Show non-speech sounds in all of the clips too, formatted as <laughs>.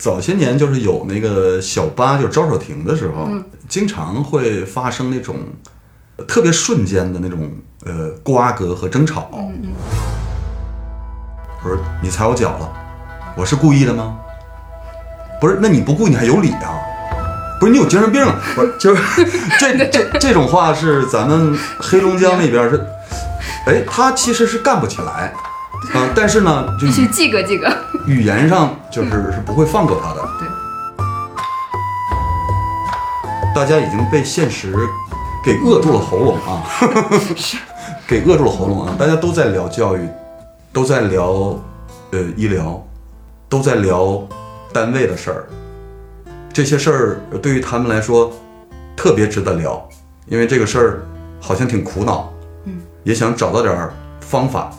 早些年就是有那个小巴，就是招手停的时候，经常会发生那种特别瞬间的那种呃瓜葛和争吵。不是你踩我脚了，我是故意的吗？不是，那你不故意你还有理啊？不是你有精神病啊？不是，就是 <laughs> 这这这种话是咱们黑龙江那边是，哎，他其实是干不起来，啊、但是呢，就必须记个记个。<laughs> 语言上就是是不会放过他的。对，大家已经被现实给扼住了喉咙啊，<laughs> <laughs> 给扼住了喉咙啊！大家都在聊教育，都在聊呃医疗，都在聊单位的事儿。这些事儿对于他们来说特别值得聊，因为这个事儿好像挺苦恼，嗯，也想找到点儿方法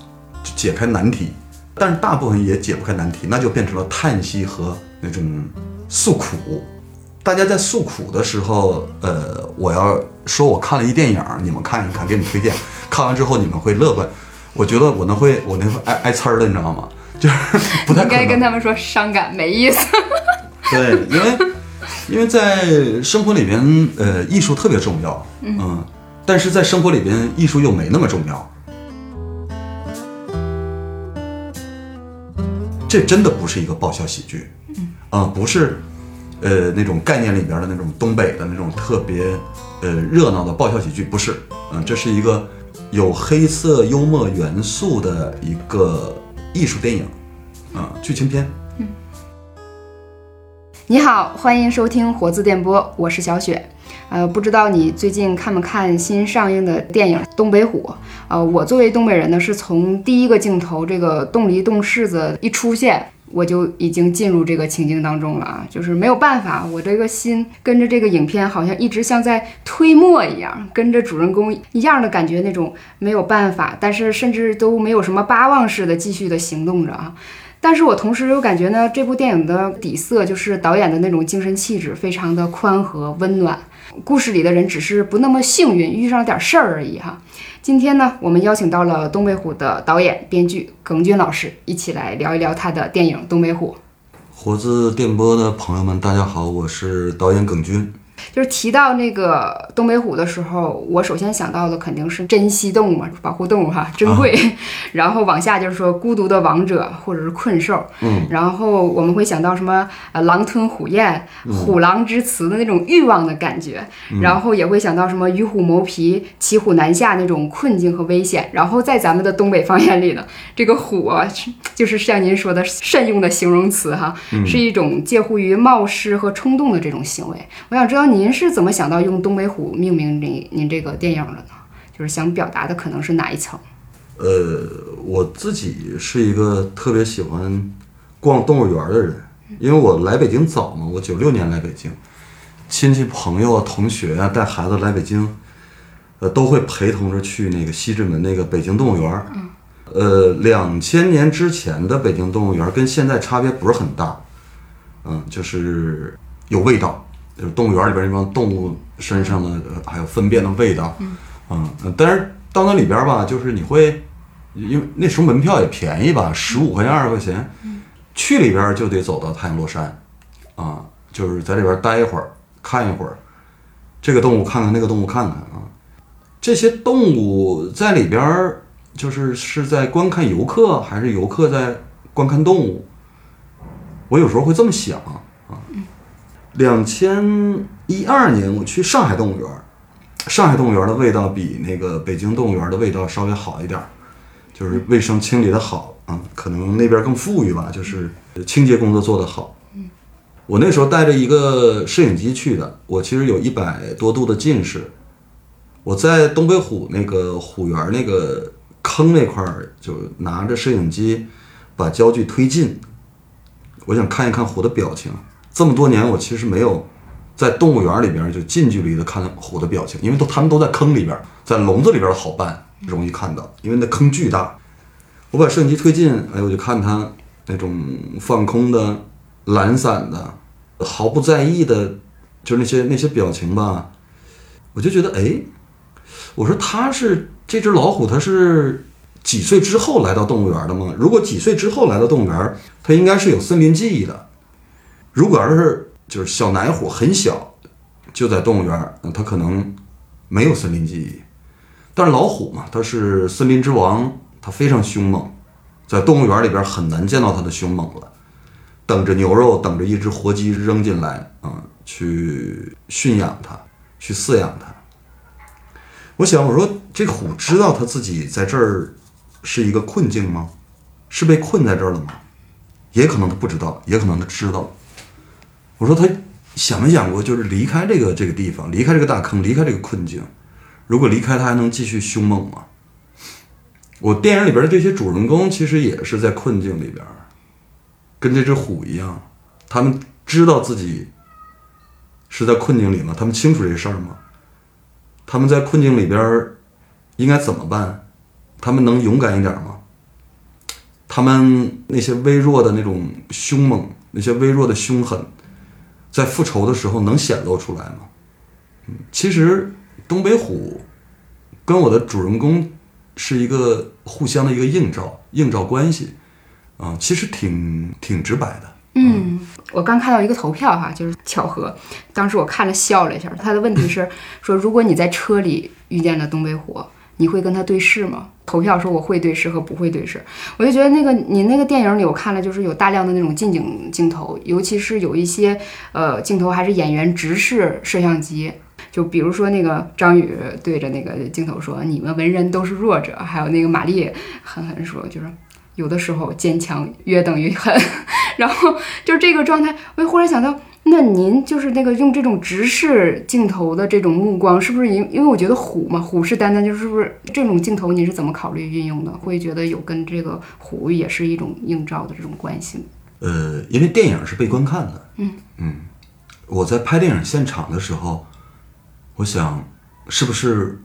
解开难题，但是大部分也解不开难题，那就变成了叹息和那种诉苦。大家在诉苦的时候，呃，我要说我看了一电影，你们看一看，给你推荐。看完之后你们会乐观，我觉得我那会我那会挨挨呲儿的，你知道吗？<laughs> 就是不太应。该跟他们说伤感没意思。<laughs> 对，因为因为在生活里边，呃，艺术特别重要，嗯，但是在生活里边，艺术又没那么重要。这真的不是一个爆笑喜剧，啊、不是，呃，那种概念里边的那种东北的那种特别，呃，热闹的爆笑喜剧，不是，嗯、这是一个有黑色幽默元素的一个艺术电影，啊、剧情片。你好，欢迎收听活字电波，我是小雪。呃，不知道你最近看没看新上映的电影《东北虎》？呃，我作为东北人呢，是从第一个镜头这个冻梨冻柿子一出现，我就已经进入这个情境当中了啊，就是没有办法，我这个心跟着这个影片好像一直像在推磨一样，跟着主人公一样的感觉，那种没有办法，但是甚至都没有什么巴望似的继续的行动着啊。但是我同时又感觉呢，这部电影的底色就是导演的那种精神气质，非常的宽和温暖。故事里的人只是不那么幸运，遇上了点事儿而已哈。今天呢，我们邀请到了东北虎的导演、编剧耿军老师，一起来聊一聊他的电影《东北虎》。活字电波的朋友们，大家好，我是导演耿军。就是提到那个东北虎的时候，我首先想到的肯定是珍稀动物嘛，保护动物哈，珍贵。<laughs> 然后往下就是说孤独的王者或者是困兽，嗯，然后我们会想到什么呃狼吞虎咽、虎狼之词的那种欲望的感觉，然后也会想到什么与虎谋皮、骑虎难下那种困境和危险。然后在咱们的东北方言里呢，这个虎啊，就是像您说的慎用的形容词哈，是一种介乎于冒失和冲动的这种行为。我想知道您是怎么想到用东北虎命名您您这个电影的呢？就是想表达的可能是哪一层？呃，我自己是一个特别喜欢逛动物园的人，因为我来北京早嘛，我九六年来北京，亲戚朋友啊、同学啊带孩子来北京，呃，都会陪同着去那个西直门那个北京动物园儿。呃，两千年之前的北京动物园儿跟现在差别不是很大，嗯，就是有味道，就是动物园里边那帮动物身上的呃还有粪便的味道，嗯，呃但是到那里边吧，就是你会，因为那时候门票也便宜吧，十五块钱二十块钱，去里边就得走到太阳落山，啊，就是在里边待一会儿，看一会儿，这个动物看看，那个动物看看啊，这些动物在里边就是是在观看游客，还是游客在观看动物？我有时候会这么想啊。两千一二年我去上海动物园儿，上海动物园的味道比那个北京动物园的味道稍微好一点儿，就是卫生清理的好啊，可能那边更富裕吧，就是清洁工作做得好。我那时候带着一个摄影机去的，我其实有一百多度的近视，我在东北虎那个虎园那个坑那块儿，就拿着摄影机把焦距推近，我想看一看虎的表情。这么多年，我其实没有在动物园里边就近距离的看虎的表情，因为都他们都在坑里边，在笼子里边好办，容易看到，因为那坑巨大。我把摄影机推近，哎，我就看它那种放空的、懒散的、毫不在意的，就是那些那些表情吧，我就觉得，哎，我说它是这只老虎，它是几岁之后来到动物园的吗？如果几岁之后来到动物园，它应该是有森林记忆的。如果要是就是小奶虎很小，就在动物园，它可能没有森林记忆。但是老虎嘛，它是森林之王，它非常凶猛，在动物园里边很难见到它的凶猛了。等着牛肉，等着一只活鸡扔进来啊、去驯养它，去饲养它。我想，我说这虎知道它自己在这儿是一个困境吗？是被困在这儿了吗？也可能他不知道，也可能他知道。我说他想没想过，就是离开这个这个地方，离开这个大坑，离开这个困境。如果离开，他还能继续凶猛吗？我电影里边的这些主人公其实也是在困境里边，跟这只虎一样，他们知道自己是在困境里吗？他们清楚这事儿吗？他们在困境里边应该怎么办？他们能勇敢一点吗？他们那些微弱的那种凶猛，那些微弱的凶狠，在复仇的时候能显露出来吗？嗯，其实东北虎跟我的主人公是一个互相的一个映照，映照关系啊、其实挺挺直白的。嗯，我刚看到一个投票哈，就是巧合，当时我看了笑了一下。他的问题是 <laughs> 说，如果你在车里遇见了东北虎，你会跟他对视吗？投票说我会对视和不会对视，我就觉得那个你那个电影里我看了，就是有大量的那种近景镜头，尤其是有一些呃镜头还是演员直视摄像机。就比如说那个张宇对着那个镜头说：“你们文人都是弱者。”还有那个玛丽狠狠说：“就是有的时候坚强约等于狠。<laughs> ”然后就是这个状态，我就忽然想到，那您就是那个用这种直视镜头的这种目光，是不是因因为我觉得虎嘛，虎视眈眈，就是不是这种镜头您是怎么考虑运用的？会觉得有跟这个虎也是一种映照的这种关系吗？呃，因为电影是被观看的，嗯嗯我在拍电影现场的时候，我想，是不是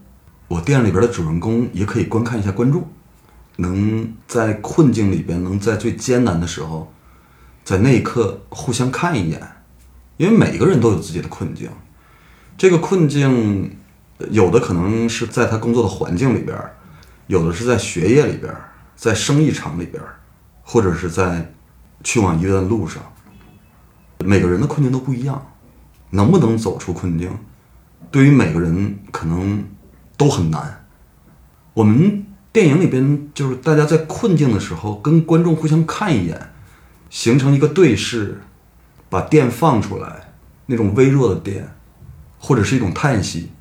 我电影里边的主人公也可以观看一下观众，能在困境里边，能在最艰难的时候，在那一刻互相看一眼，因为每个人都有自己的困境，这个困境，有的可能是在他工作的环境里边，有的是在学业里边，在生意场里边，或者是在去往医院的路上。每个人的困境都不一样，能不能走出困境，对于每个人可能都很难。我们电影里边就是大家在困境的时候，跟观众互相看一眼，形成一个对视，把电放出来，那种微弱的电，或者是一种叹息，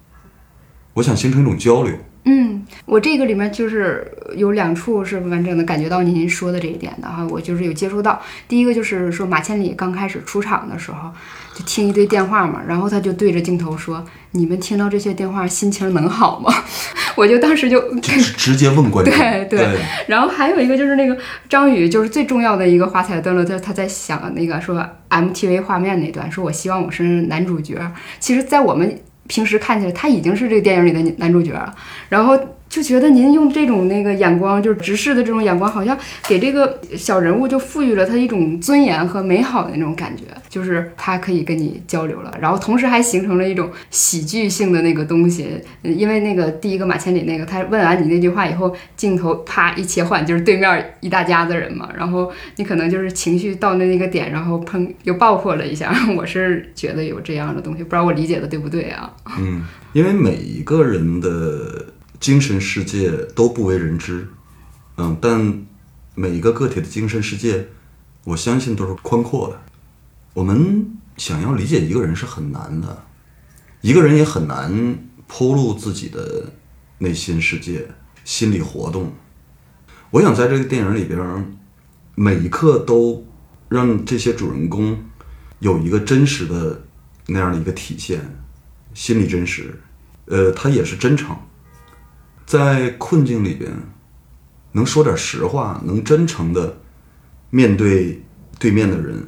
我想形成一种交流。嗯，我这个里面就是有两处是完整的感觉到您说的这一点的哈，我就是有接触到。第一个就是说马千里刚开始出场的时候，就听一堆电话嘛，然后他就对着镜头说：“你们听到这些电话，心情能好吗？” <laughs> 我就当时就直直接问观众，对对然后还有一个就是那个张宇，就是最重要的一个华彩段落，他他在想那个说 MTV 画面那段，说我希望我是男主角。其实，在我们平时看起来，他已经是这个电影里的男主角了。然后就觉得您用这种那个眼光，就是直视的这种眼光，好像给这个小人物就赋予了他一种尊严和美好的那种感觉，就是他可以跟你交流了，然后同时还形成了一种喜剧性的那个东西。因为那个第一个马千里那个，他问完你那句话以后，镜头啪一切换，就是对面一大家子人嘛，然后你可能就是情绪到那那个点，然后砰又爆破了一下。<laughs> 我是觉得有这样的东西，不知道我理解的对不对啊？嗯，因为每一个人的精神世界都不为人知，嗯，但每一个个体的精神世界，我相信都是宽阔的。我们想要理解一个人是很难的，一个人也很难剖露自己的内心世界、心理活动。我想在这个电影里边，每一刻都让这些主人公有一个真实的那样的一个体现，心理真实，呃，他也是真诚，在困境里边能说点实话，能真诚的面对对面的人，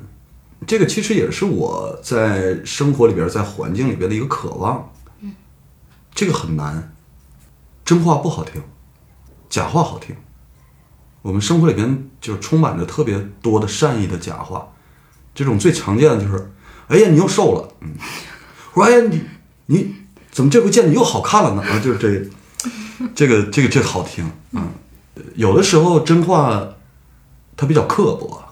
这个其实也是我在生活里边，在环境里边的一个渴望。这个很难，真话不好听，假话好听。我们生活里边就充满着特别多的善意的假话，这种最常见的就是，哎呀，你又瘦了，嗯，我说，哎呀，你你怎么这回见你又好看了呢？啊，就是这个，<laughs> 这个这个这个好听，嗯，有的时候真话它比较刻薄，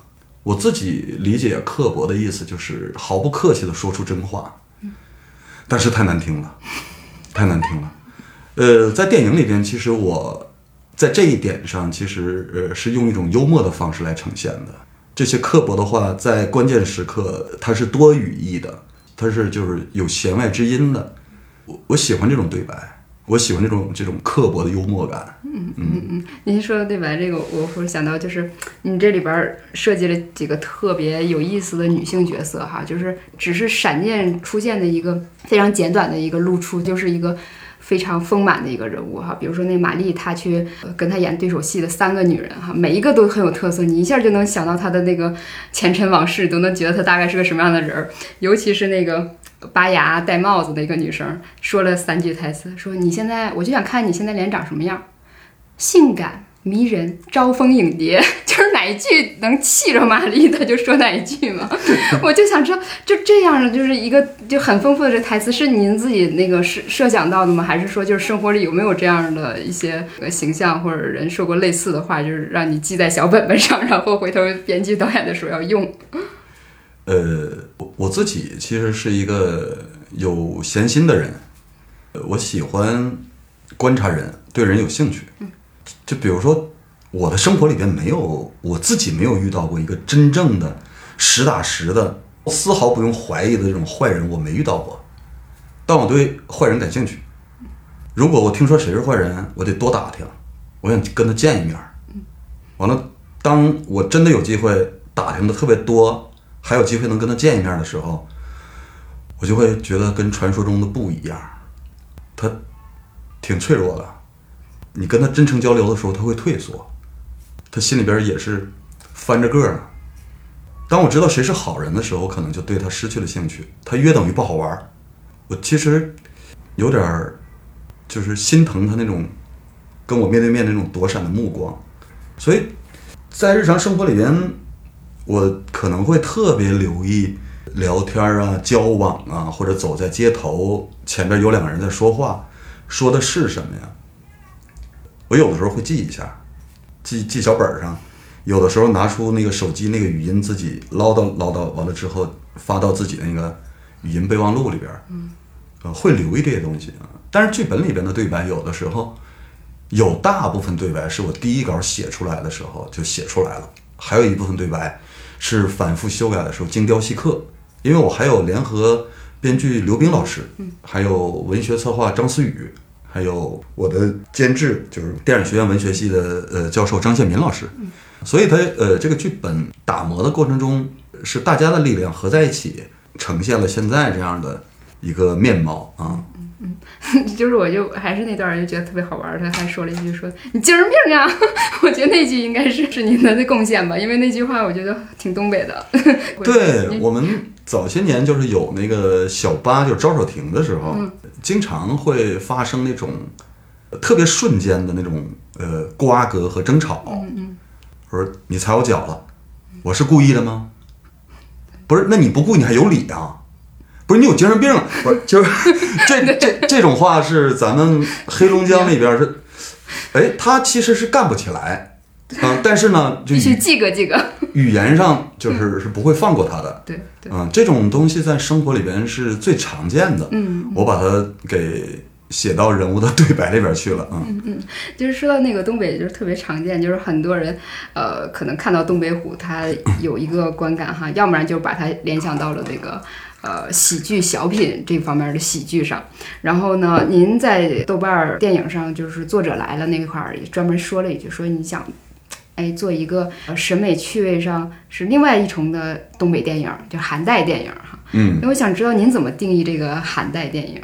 我自己理解刻薄的意思就是毫不客气的说出真话，但是太难听了，太难听了。呃，在电影里边，其实我在这一点上，其实呃是用一种幽默的方式来呈现的。这些刻薄的话，在关键时刻它是多语义的，它是就是有弦外之音的。我我喜欢这种对白，我喜欢这种这种刻薄的幽默感。嗯嗯嗯您说的对白这个，我忽然想到，就是你这里边设计了几个特别有意思的女性角色哈，就是只是闪电出现的一个非常简短的一个露出，就是一个非常丰满的一个人物哈。比如说那玛丽，她去跟她演对手戏的三个女人哈，每一个都很有特色，你一下就能想到她的那个前尘往事，都能觉得她大概是个什么样的人儿。尤其是那个拔牙戴帽子的一个女生，说了三句台词，说你现在我就想看你现在脸长什么样。性感迷人，招蜂引蝶，<laughs> 就是哪一句能气着玛丽，他就说哪一句嘛。<laughs> 我就想知道，就这样的，就是一个就很丰富的这台词，是您自己那个设设想到的吗？还是说，就是生活里有没有这样的一些呃形象或者人说过类似的话，就是让你记在小本本上，然后回头编剧导演的时候要用？呃，我自己其实是一个有闲心的人，呃我喜欢观察人，对人有兴趣。就比如说，我的生活里边没有我自己没有遇到过一个真正的实打实的、丝毫不用怀疑的这种坏人，我没遇到过。但我对坏人感兴趣。如果我听说谁是坏人，我得多打听，我想跟他见一面。完了，当我真的有机会打听的特别多，还有机会能跟他见一面的时候，我就会觉得跟传说中的不一样，他挺脆弱的。你跟他真诚交流的时候，他会退缩，他心里边也是翻着个儿呢。当我知道谁是好人的时候，可能就对他失去了兴趣，他约等于不好玩。我其实有点儿就是心疼他那种跟我面对面那种躲闪的目光，所以在日常生活里边，我可能会特别留意聊天啊、交往啊，或者走在街头前边有两个人在说话，说的是什么呀？我有的时候会记一下，记记小本上，有的时候拿出那个手机那个语音自己唠叨唠叨，完了之后发到自己的那个语音备忘录里边儿，呃，会留意这些东西啊。但是剧本里边的对白，有的时候有大部分对白是我第一稿写出来的时候就写出来了，还有一部分对白是反复修改的时候精雕细刻，因为我还有联合编剧刘冰老师，还有文学策划张思雨。还有我的监制就是电影学院文学系的呃教授张建民老师，所以他呃这个剧本打磨的过程中是大家的力量合在一起，呈现了现在这样的一个面貌啊。<laughs> 就是我就还是那段就觉得特别好玩，他还说了一句说你精神病啊，<laughs> 我觉得那句应该是是您的贡献吧，因为那句话我觉得挺东北的。<laughs> 对我们早些年就是有那个小八就是招手停的时候，经常会发生那种特别瞬间的那种呃瓜葛和争吵。嗯嗯，我说你踩我脚了，我是故意的吗？不是，那你不顾你还有理啊？不是你有精神病啊？<laughs> 不是，就是这这这种话是咱们黑龙江那边是，哎，他其实是干不起来啊，但是呢，就必须语记个记个。语言上就是是不会放过他的。对对，嗯，这种东西在生活里边是最常见的。嗯，我把它给写到人物的对白里边去了。嗯，就是说到那个东北，就是特别常见，就是很多人，呃，可能看到东北虎，他有一个观感哈，要不然就把它联想到了那个。呃，喜剧小品这方面的喜剧上，然后呢，您在豆瓣儿电影上就是作者来了那块儿也专门说了一句，说你想，哎，做一个呃审美趣味上是另外一重的东北电影，就韩代电影哈。嗯，那我想知道您怎么定义这个韩代电影？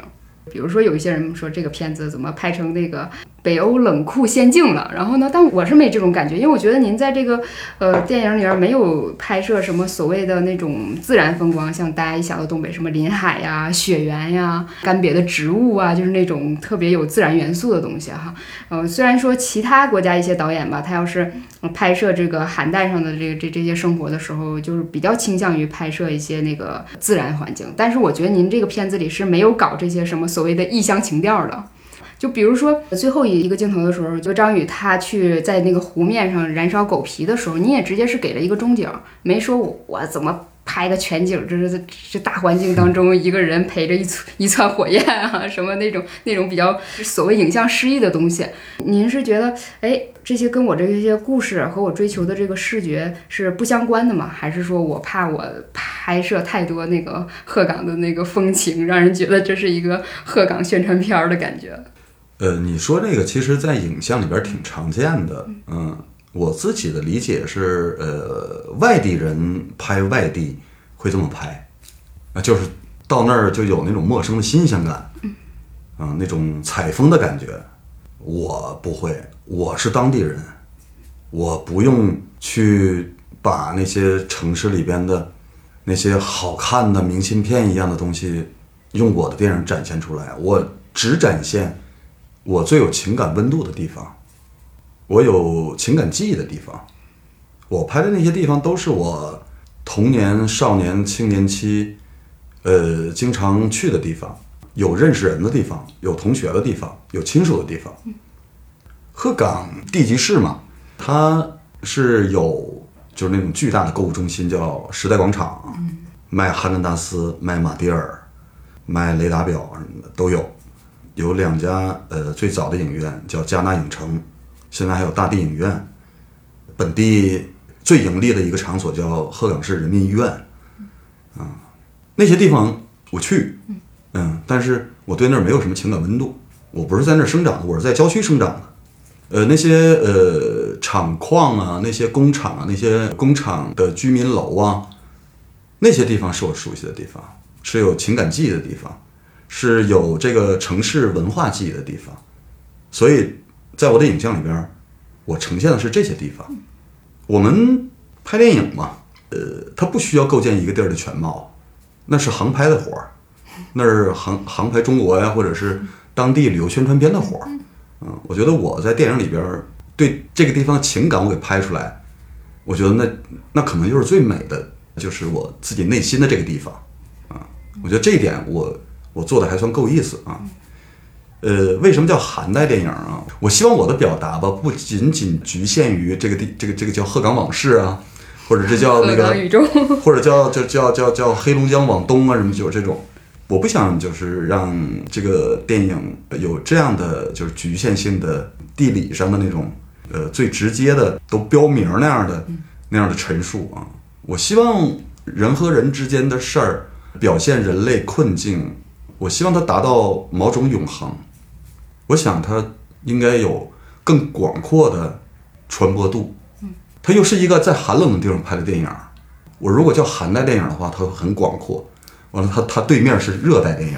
比如说有一些人说这个片子怎么拍成那个北欧冷酷仙境了，然后呢，但我是没这种感觉，因为我觉得您在这个呃电影里边没有拍摄什么所谓的那种自然风光，像大家一想到东北什么林海呀、雪原呀、干瘪的植物啊，就是那种特别有自然元素的东西哈。呃，虽然说其他国家一些导演吧，他要是拍摄这个寒带上的这个这这些生活的时候，就是比较倾向于拍摄一些那个自然环境，但是我觉得您这个片子里是没有搞这些什么所谓的异乡情调的。就比如说最后一一个镜头的时候，就张宇他去在那个湖面上燃烧狗皮的时候，你也直接是给了一个中景，没说我我怎么拍个全景，这是这大环境当中一个人陪着一簇一窜火焰啊，什么那种那种比较所谓影像诗意的东西。您是觉得，哎，这些跟我这些故事和我追求的这个视觉是不相关的吗？还是说我怕我拍摄太多那个鹤岗的那个风情，让人觉得这是一个鹤岗宣传片的感觉？呃，你说这个，其实，在影像里边挺常见的。嗯，我自己的理解是，呃，外地人拍外地会这么拍，啊，就是到那儿就有那种陌生的新鲜感，嗯，那种采风的感觉。我不会，我是当地人，我不用去把那些城市里边的那些好看的明信片一样的东西用我的电影展现出来，我只展现我最有情感温度的地方，我有情感记忆的地方。我拍的那些地方都是我童年、少年、青年期，呃，经常去的地方，有认识人的地方，有同学的地方，有亲属的地方。鹤岗地级市嘛，它是有就是那种巨大的购物中心，叫时代广场，卖哈根达斯、卖马迭尔、卖雷达表什么的都有。有两家呃最早的影院叫加纳影城，现在还有大地影院。本地最盈利的一个场所叫鹤岗市人民医院，啊，那些地方我去，嗯，但是我对那儿没有什么情感温度。我不是在那儿生长的，我是在郊区生长的。呃，那些呃厂矿啊，那些工厂啊，那些工厂的居民楼啊，那些地方是我熟悉的地方，是有情感记忆的地方，是有这个城市文化记忆的地方。所以在我的影像里边，我呈现的是这些地方。我们拍电影嘛，呃，它不需要构建一个地儿的全貌，那是航拍的活儿，那是航航拍中国呀，或者是当地旅游宣传片的活儿。嗯，我觉得我在电影里边对这个地方情感我给拍出来，我觉得那那可能就是最美的，就是我自己内心的这个地方啊。我觉得这一点我我做的还算够意思啊。呃，为什么叫寒带电影啊？我希望我的表达吧，不仅仅局限于这个地这个这个叫鹤岗往事啊，或者这叫 <laughs> 那个 <laughs> 或者叫叫叫叫叫黑龙江往东啊，什么就是这种。我不想就是让这个电影有这样的就是局限性的地理上的那种呃最直接的都标明那样的那样的陈述啊。我希望人和人之间的事儿表现人类困境，我希望它达到某种永恒。我想它应该有更广阔的传播度。它又是一个在寒冷的地方拍的电影。我如果叫寒带电影的话，它会很广阔。完了，它它对面是热带电影，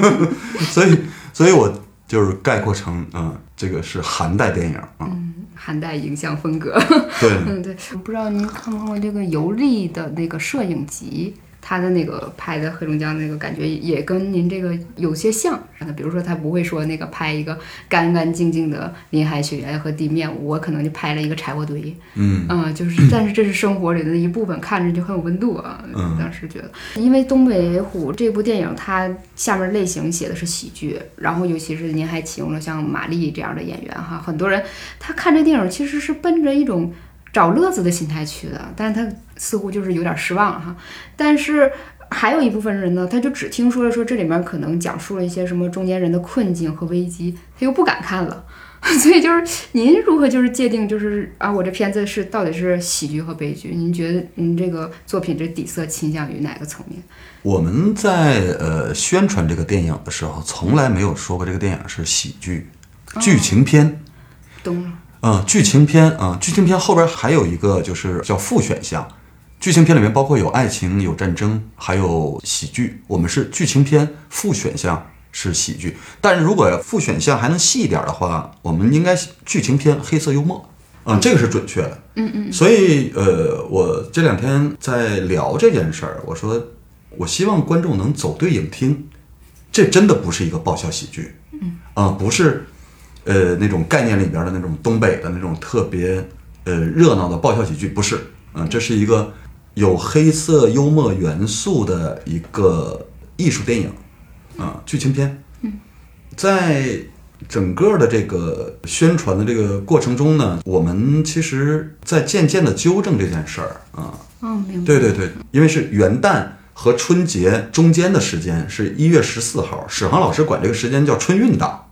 <laughs> 所以所以我就是概括成啊、这个是寒带电影啊。嗯寒带影像风格。对，嗯，<laughs> 对，不知道您看过这个尤利的那个摄影集，他的那个拍的黑龙江那个感觉也跟您这个有些像。比如说，他不会说那个拍一个干干净净的林海雪原和地面，我可能就拍了一个柴火堆。嗯嗯，就是，但是这是生活里的一部分，看着就很有温度啊。嗯当时觉得，因为《东北虎》这部电影，它下面类型写的是喜剧，然后尤其是您还启用了像马丽这样的演员哈，很多人他看这电影其实是奔着一种找乐子的心态去的，但是他似乎就是有点失望哈。但是还有一部分人呢，他就只听说了说这里面可能讲述了一些什么中间人的困境和危机，他又不敢看了。<laughs> 所以就是您如何就是界定就是啊，我这片子是到底是喜剧和悲剧？您觉得您这个作品这底色倾向于哪个层面？我们在呃宣传这个电影的时候，从来没有说过这个电影是喜剧、剧情片。懂了。啊、剧情片啊、剧情片后边还有一个就是叫副选项，剧情片里面包括有爱情、有战争，还有喜剧。我们是剧情片副选项是喜剧，但是如果副选项还能细一点的话，我们应该剧情片黑色幽默。嗯、这个是准确的。嗯嗯。所以呃，我这两天在聊这件事儿，我说我希望观众能走对影厅，这真的不是一个爆笑喜剧。嗯。啊、不是。呃，那种概念里边的那种东北的那种特别呃热闹的爆笑喜剧，不是，嗯、这是一个有黑色幽默元素的一个艺术电影，啊、剧情片。嗯，在整个的这个宣传的这个过程中呢，我们其实在渐渐的纠正这件事儿啊。哦，明白。对对对，因为是元旦和春节中间的时间是一月十四号，史航老师管这个时间叫春运档。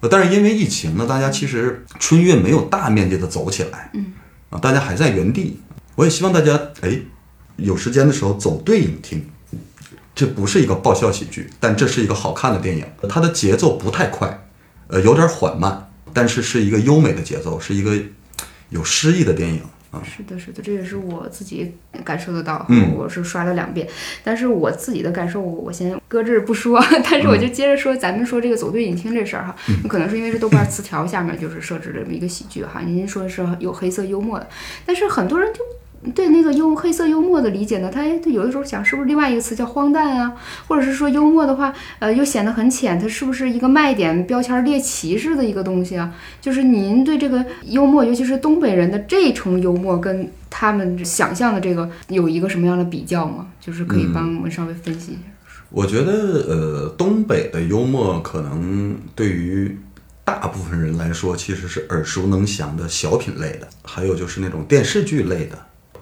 呃但是因为疫情呢，大家其实春运没有大面积的走起来，嗯，啊，大家还在原地。我也希望大家哎，有时间的时候走对影厅。这不是一个爆笑喜剧，但这是一个好看的电影。它的节奏不太快，呃，有点缓慢，但是是一个优美的节奏，是一个有诗意的电影啊。是的，是的，这也是我自己感受得到。嗯我是刷了两遍，但是我自己的感受，我先搁这不说。<laughs> 但是我就接着说，咱们说这个走对影厅这事儿哈，可能是因为是豆瓣词条下面就是设置这么一个喜剧哈，您说是有黑色幽默的，但是很多人就。对那个幽黑色幽默的理解呢，他他有的时候想是不是另外一个词叫荒诞啊，或者是说幽默的话，呃，又显得很浅，它是不是一个卖点标签猎奇式的一个东西啊？就是您对这个幽默，尤其是东北人的这重幽默，跟他们想象的这个有一个什么样的比较吗？就是可以帮我们稍微分析一下。我觉得，呃，东北的幽默可能对于大部分人来说，其实是耳熟能详的小品类的，还有就是那种电视剧类的，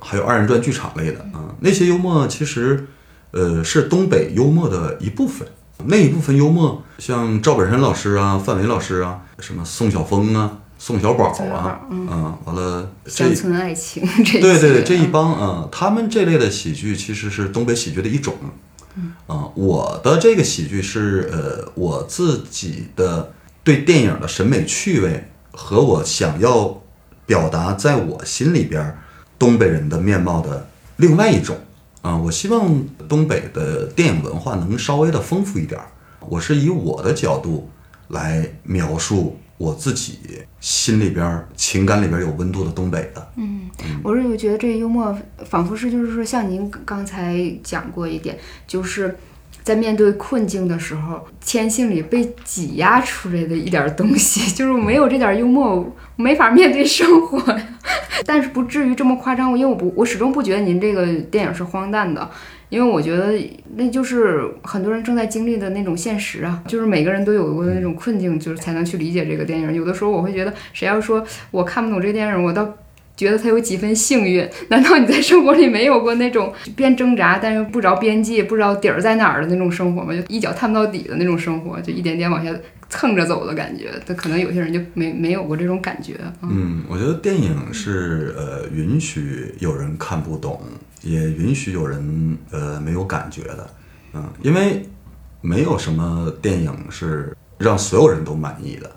还有二人转剧场类的啊、那些幽默其实，呃，是东北幽默的一部分。那一部分幽默，像赵本山老师啊、范伟老师啊，什么宋晓峰啊、宋小宝啊啊，完了这乡村爱情这对对对，这一帮啊、他们这类的喜剧其实是东北喜剧的一种。啊、我的这个喜剧是呃我自己的对电影的审美趣味和我想要表达在我心里边儿东北人的面貌的另外一种啊、我希望东北的电影文化能稍微的丰富一点儿。我是以我的角度来描述我自己心里边情感里边有温度的东北的。嗯我是有觉得这幽默仿佛是就是说像您刚才讲过一点，就是在面对困境的时候，天性里被挤压出来的一点东西，<laughs> 就是我没有这点幽默，我没法面对生活。<laughs> 但是不至于这么夸张，因为我不，我始终不觉得您这个电影是荒诞的。因为我觉得那就是很多人正在经历的那种现实啊，就是每个人都有过那种困境，就是才能去理解这个电影。有的时候我会觉得，谁要说我看不懂这个电影，我倒觉得他有几分幸运。<laughs> 难道你在生活里没有过那种边挣扎但是不着边际、不知道底儿在哪儿的那种生活吗？就一脚探不到底的那种生活，就一点点往下蹭着走的感觉。他可能有些人就没没有过这种感觉。嗯，我觉得电影是呃允许有人看不懂，也允许有人呃没有感觉的，嗯，因为没有什么电影是让所有人都满意的。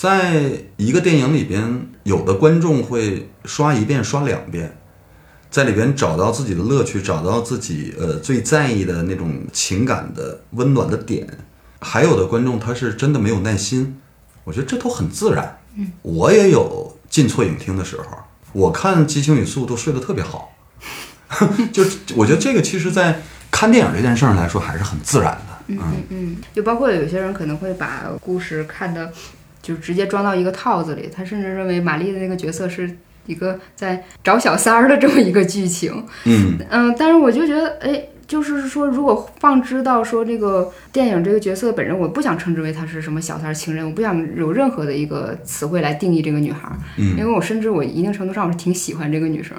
在一个电影里边，有的观众会刷一遍、刷两遍，在里边找到自己的乐趣，找到自己呃最在意的那种情感的温暖的点。还有的观众他是真的没有耐心，我觉得这都很自然。嗯我也有进错影厅的时候，我看《激情与速度》睡得特别好，<laughs> 就我觉得这个其实，在看电影这件事儿上来说，还是很自然的。嗯嗯嗯，就包括有些人可能会把故事看的，就直接装到一个套子里，他甚至认为玛丽的那个角色是一个在找小三儿的这么一个剧情。嗯嗯，但是我就觉得，哎，就是说，如果放之到说这个电影这个角色本人，我不想称之为她是什么小三儿情人，我不想有任何的一个词汇来定义这个女孩嗯，因嗯，为我甚至我一定程度上我是挺喜欢这个女生，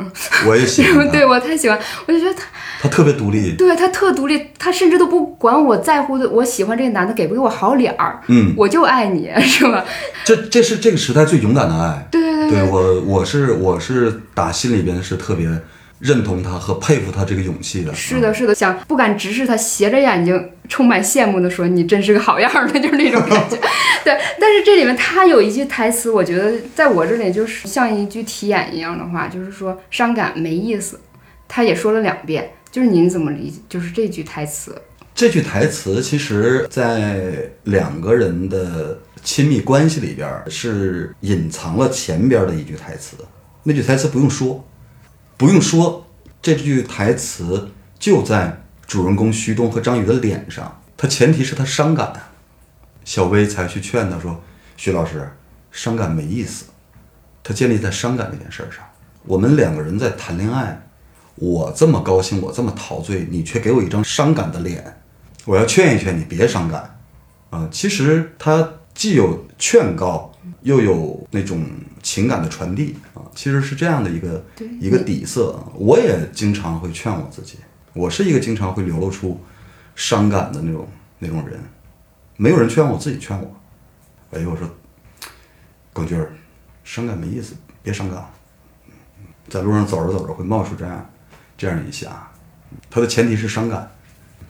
我也喜欢，<laughs> 对我太喜欢，我就觉得她她特别独立。对她特独立，她甚至都不管我在乎的，我喜欢这个男的给不给我好脸儿，嗯，我就爱你，<laughs> 是吧？这这是这个时代最勇敢的爱。对对对对我，我是我是打心里边是特别认同他和佩服他这个勇气的。是的，是的，想不敢直视他，斜着眼睛，充满羡慕的说：“你真是个好样的。”就是那种感觉。<laughs> 对，但是这里面他有一句台词，我觉得在我这里就是像一句题眼一样的话，就是说伤感没意思。他也说了两遍，就是您怎么理解？就是这句台词。这句台词其实，在两个人的亲密关系里边儿是隐藏了前边的一句台词。那句台词不用说，不用说，这句台词就在主人公徐东和张宇的脸上。他前提是他伤感，小薇才去劝他说：“徐老师，伤感没意思。”他建立在伤感这件事上。我们两个人在谈恋爱，我这么高兴，我这么陶醉，你却给我一张伤感的脸，我要劝一劝你别伤感。啊、其实他既有劝告，又有那种情感的传递啊，其实是这样的一个一个底色。我也经常会劝我自己，我是一个经常会流露出伤感的那种那种人，没有人劝我，自己劝我。哎，我说，耿军儿，伤感没意思，别伤感。在路上走着走着会冒出这样这样一下，它的前提是伤感。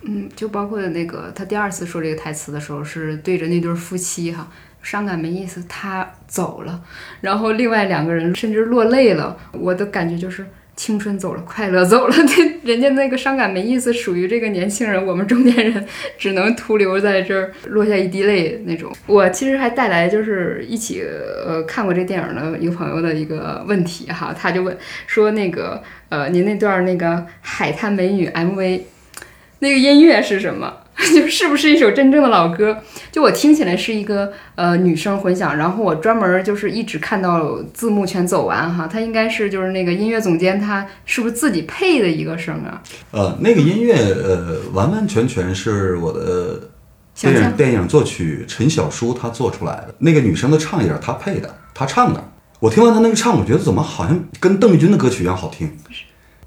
嗯，就包括那个他第二次说这个台词的时候，是对着那对夫妻哈，伤感没意思，他走了，然后另外两个人甚至落泪了，我的感觉就是青春走了，快乐走了，对，<laughs> 人家那个伤感没意思，属于这个年轻人，我们中年人只能徒留在这儿，落下一滴泪那种。我其实还带来就是一起呃看过这电影的一个朋友的一个问题哈，他就问说那个呃您那段那个海滩美女 MV。那个音乐是什么？<laughs> 就是不是一首真正的老歌？就我听起来是一个呃女生混响，然后我专门就是一直看到字幕全走完哈，它应该是就是那个音乐总监他是不是自己配的一个声啊？呃，那个音乐呃完完全全是我的电影电影作曲陈小舒他做出来的，那个女生的唱也是他配的，他唱的。我听完他那个唱，我觉得怎么好像跟邓丽君的歌曲一样好听。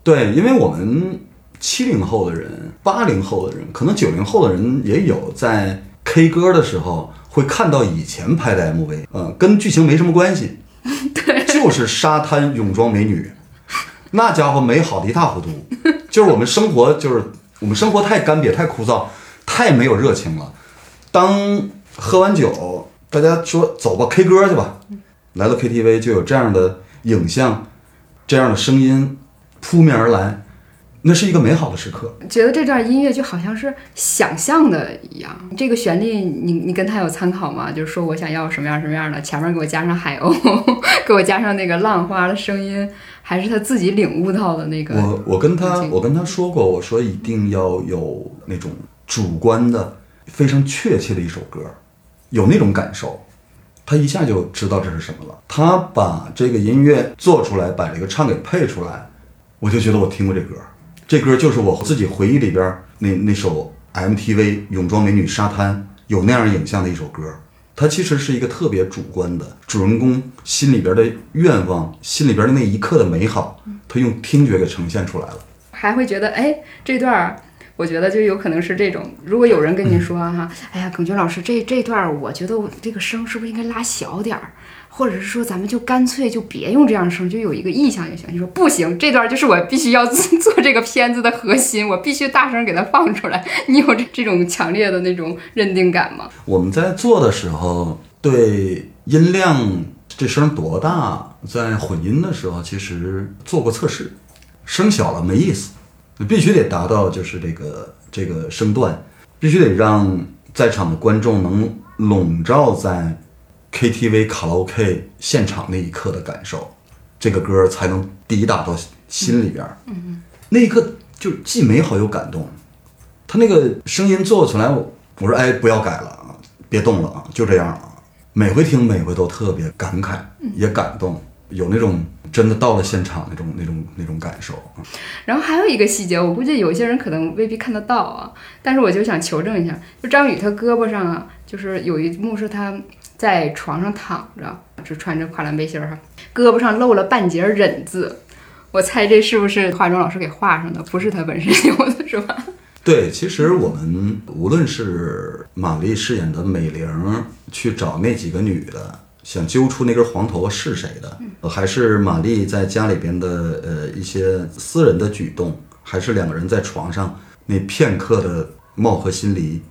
对，因为我们七零后的人、八零后的人，可能九零后的人也有在 K 歌的时候会看到以前拍的 MV，呃，跟剧情没什么关系，对，就是沙滩泳装美女，<laughs> 那家伙美好的一塌糊涂，就是我们生活就是我们生活太干瘪、太枯燥、太没有热情了。当喝完酒，大家说走吧，K 歌去吧，来到 KTV 就有这样的影像、这样的声音扑面而来，那是一个美好的时刻。觉得这段音乐就好像是想象的一样。这个旋律你你跟他有参考吗？就是说我想要什么样什么样的，前面给我加上海鸥，<laughs> 给我加上那个浪花的声音，还是他自己领悟到的那个？我我跟他我跟他说过，我说一定要有那种主观的、非常确切的一首歌，有那种感受，他一下就知道这是什么了。他把这个音乐做出来，把这个唱给配出来，我就觉得我听过这歌，这歌就是我自己回忆里边那那首 MTV 泳装美女沙滩有那样影像的一首歌。它其实是一个特别主观的，主人公心里边的愿望，心里边的那一刻的美好，他用听觉给呈现出来了。还会觉得，哎，这段儿，我觉得就有可能是这种。如果有人跟你说哈，哎呀，耿军老师，这这段儿，我觉得我这个声是不是应该拉小点儿，或者是说咱们就干脆就别用这样声，就有一个意向就行。你说不行，这段就是我必须要 <laughs> 做这个片子的核心，我必须大声给它放出来。你有这这种强烈的那种认定感吗？我们在做的时候，对音量这声多大，在混音的时候其实做过测试，声小了没意思，必须得达到就是这个这个声段，必须得让在场的观众能笼罩在 KTV 卡拉 OK 现场那一刻的感受，这个歌才能抵达到心里边儿。嗯，那一刻就既美好又感动。他那个声音做出来，我我说哎，不要改了啊，别动了啊，就这样啊。每回听，每回都特别感慨，也感动，有那种真的到了现场那种那种那种感受啊。然后还有一个细节，我估计有些人可能未必看得到啊，但是我就想求证一下，就张宇他胳膊上啊，就是有一幕是他在床上躺着，就穿着跨栏背心儿哈，胳膊上露了半截忍字，我猜这是不是化妆老师给画上的，不是他本身有的，是吧？对，其实我们无论是玛丽饰演的美玲去找那几个女的，想揪出那根黄头发是谁的，呃还是玛丽在家里边的呃一些私人的举动，还是两个人在床上那片刻的貌合心离，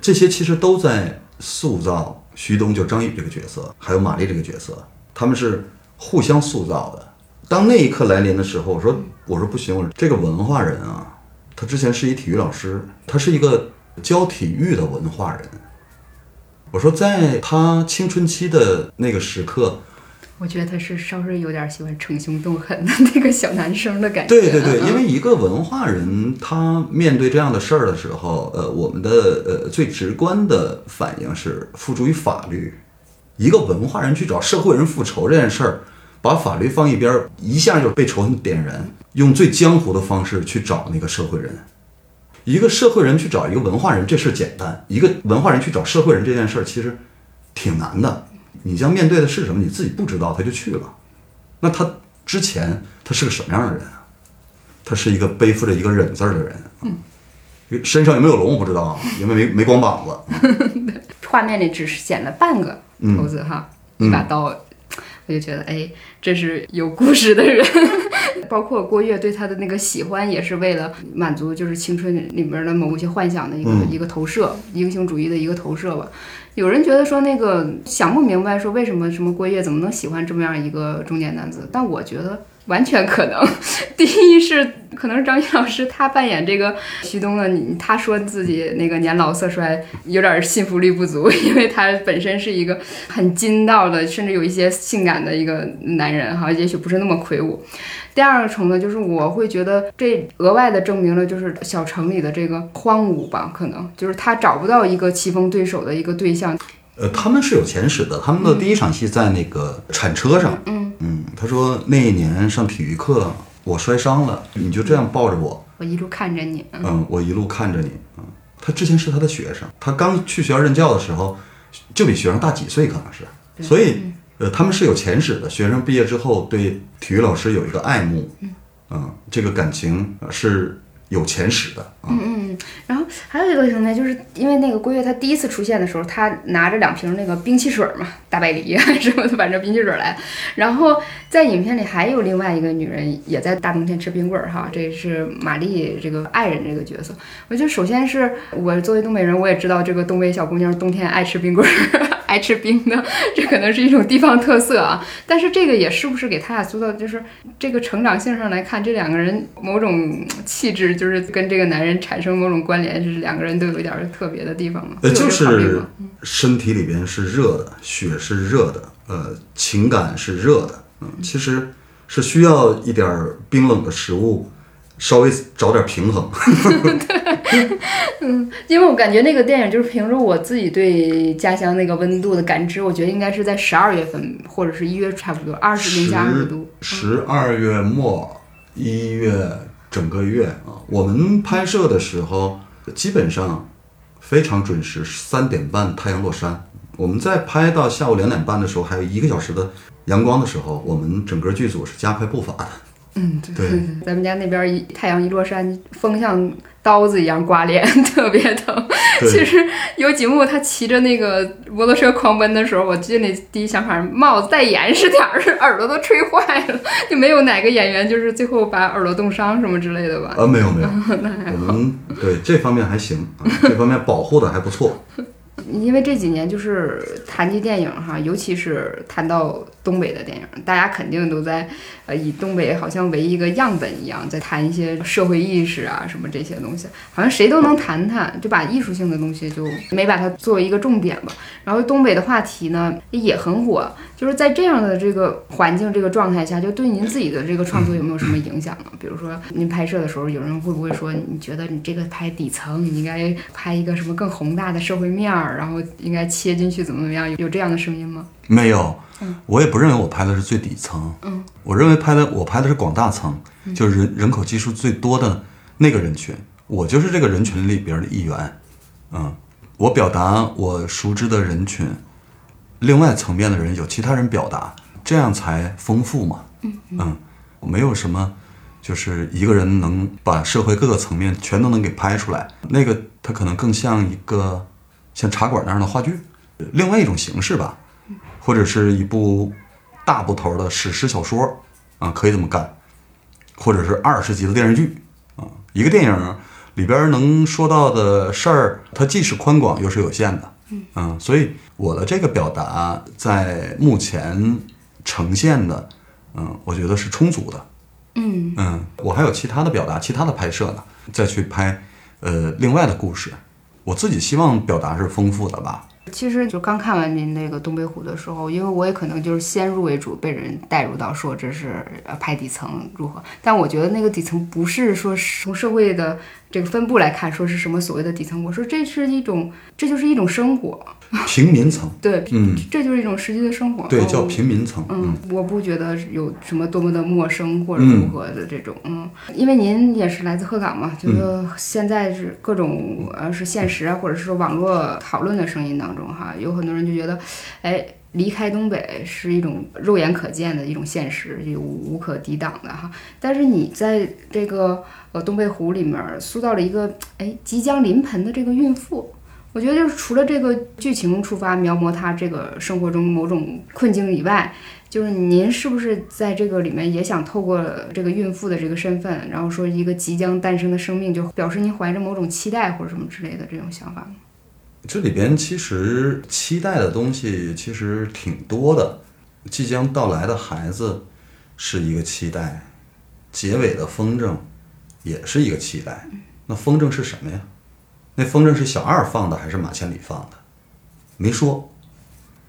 这些其实都在塑造徐东就张宇这个角色，还有马丽这个角色，他们是互相塑造的。当那一刻来临的时候，我说我说不行，我这个文化人啊，他之前是一体育老师，他是一个教体育的文化人。我说，在他青春期的那个时刻，我觉得他是稍微有点喜欢逞凶斗狠的那个小男生的感觉。对对对，嗯因为一个文化人，他面对这样的事儿的时候，呃，我们的呃最直观的反应是付诸于法律。一个文化人去找社会人复仇这件事儿，把法律放一边儿，一下就被仇恨点燃，用最江湖的方式去找那个社会人。一个社会人去找一个文化人，这事儿简单；一个文化人去找社会人这件事儿，其实挺难的。你将面对的是什么，你自己不知道，他就去了。那他之前他是个什么样的人啊？他是一个背负着一个忍字儿的人。嗯，身上有没有龙我不知道啊，因为没没光膀子。<laughs> 画面里只是显了半个头子哈，一把刀，我就觉得哎，这是有故事的人。包括郭跃对他的那个喜欢，也是为了满足就是青春里面的某一些幻想的一个、一个投射，英雄主义的一个投射吧。有人觉得说那个想不明白，说为什么什么郭跃怎么能喜欢这么样一个中年男子？但我觉得。完全可能，<laughs> 第一是可能是张译老师他扮演这个徐东的，他说自己那个年老色衰，有点信服力不足，因为他本身是一个很筋道的，甚至有一些性感的一个男人哈，也许不是那么魁梧。第二个层呢，就是我会觉得这额外的证明了，就是小城里的这个荒芜吧，可能就是他找不到一个棋逢对手的一个对象。呃，他们是有前史的，他们的第一场戏在那个铲车上。嗯嗯，他说那一年上体育课我摔伤了，你就这样抱着我，我一路看着你。嗯，我一路看着你。嗯，他之前是他的学生，他刚去学校任教的时候就比学生大几岁，可能是。所以，呃，他们是有前史的。学生毕业之后对体育老师有一个爱慕，嗯，这个感情是。有前史的，嗯嗯，然后还有一个什么呢？就是因为那个郭跃他第一次出现的时候，他拿着两瓶那个冰汽水嘛，大白梨 <laughs> 什么的，反正冰汽水来。然后在影片里还有另外一个女人也在大冬天吃冰棍儿哈，这是玛丽这个爱人这个角色。我觉得首先是我作为东北人，我也知道这个东北小姑娘冬天爱吃冰棍儿。爱吃冰的，这可能是一种地方特色啊。但是这个也是不是给他俩塑造，就是这个成长性上来看，这两个人某种气质，就是跟这个男人产生某种关联，是两个人都有一点特别的地方吗？呃，就是身体里边是热的，血是热的，呃，情感是热的，嗯，其实是需要一点冰冷的食物。稍微找点平衡，<laughs> 对，嗯，因为我感觉那个电影就是凭着我自己对家乡那个温度的感知，我觉得应该是在十二月份或者是一月差不多，二十零下二十度。十二月末一月整个月啊，我们拍摄的时候基本上非常准时，三点半太阳落山。我们在拍到下午两点半的时候，还有一个小时的阳光的时候，我们整个剧组是加快步伐的。嗯，对，<laughs> 咱们家那边一太阳一落山，风像刀子一样刮脸，<laughs> 特别疼。其实有几幕他骑着那个摩托车狂奔的时候，我记得那第一想法，帽子戴严实点儿，耳朵都吹坏了。<laughs> 就没有哪个演员就是最后把耳朵冻伤什么之类的吧？啊，没有没有，我们对这方面还行，这方面保护的还不错。因为这几年就是谈及电影哈，尤其是谈到东北的电影，大家肯定都在呃以东北好像为一个样本一样，在谈一些社会意识啊什么这些东西，好像谁都能谈谈，就把艺术性的东西就没把它作为一个重点吧。然后东北的话题呢也很火，就是在这样的这个环境这个状态下，就对您自己的这个创作有没有什么影响呢？比如说您拍摄的时候，有人会不会说你觉得你这个拍底层，你应该拍一个什么更宏大的社会面儿？然后应该切进去怎么怎么样？有这样的声音吗？没有，我也不认为我拍的是最底层。嗯，我认为拍的我拍的是广大层，就是人人口基数最多的那个人群。我就是这个人群里边的一员。嗯，我表达我熟知的人群，另外层面的人有其他人表达，这样才丰富嘛。嗯嗯，没有什么，就是一个人能把社会各个层面全都能给拍出来。那个他可能更像一个。像茶馆那样的话剧，另外一种形式吧，或者是一部大部头的史诗小说啊，可以这么干，或者是二十集的电视剧啊。一个电影里边能说到的事儿，它既是宽广又是有限的，嗯，所以我的这个表达在目前呈现的，嗯，我觉得是充足的，嗯嗯，我还有其他的表达，其他的拍摄呢，再去拍呃另外的故事。我自己希望表达是丰富的吧。其实就刚看完您那个东北虎的时候，因为我也可能就是先入为主，被人带入到说这是呃拍底层如何。但我觉得那个底层不是说从社会的这个分布来看，说是什么所谓的底层，我说这是一种，这就是一种生活，<laughs> 平民层，对，嗯，这就是一种实际的生活。对，嗯叫平民层，嗯，我不觉得有什么多么的陌生或者如何的这种，嗯，因为您也是来自鹤岗嘛，觉得现在是各种呃是现实啊，或者是说网络讨论的声音当中哈，有很多人就觉得，哎，离开东北是一种肉眼可见的一种现实，就无无可抵挡的哈。但是你在这个呃东北湖里面塑造了一个哎即将临盆的这个孕妇。我觉得就是除了这个剧情出发描摹她这个生活中某种困境以外，就是您是不是在这个里面也想透过这个孕妇的这个身份，然后说一个即将诞生的生命，就表示您怀着某种期待或者什么之类的这种想法吗？这里边其实期待的东西其实挺多的，即将到来的孩子是一个期待，结尾的风筝也是一个期待。那风筝是什么呀？那风筝是小二放的还是马千里放的？没说。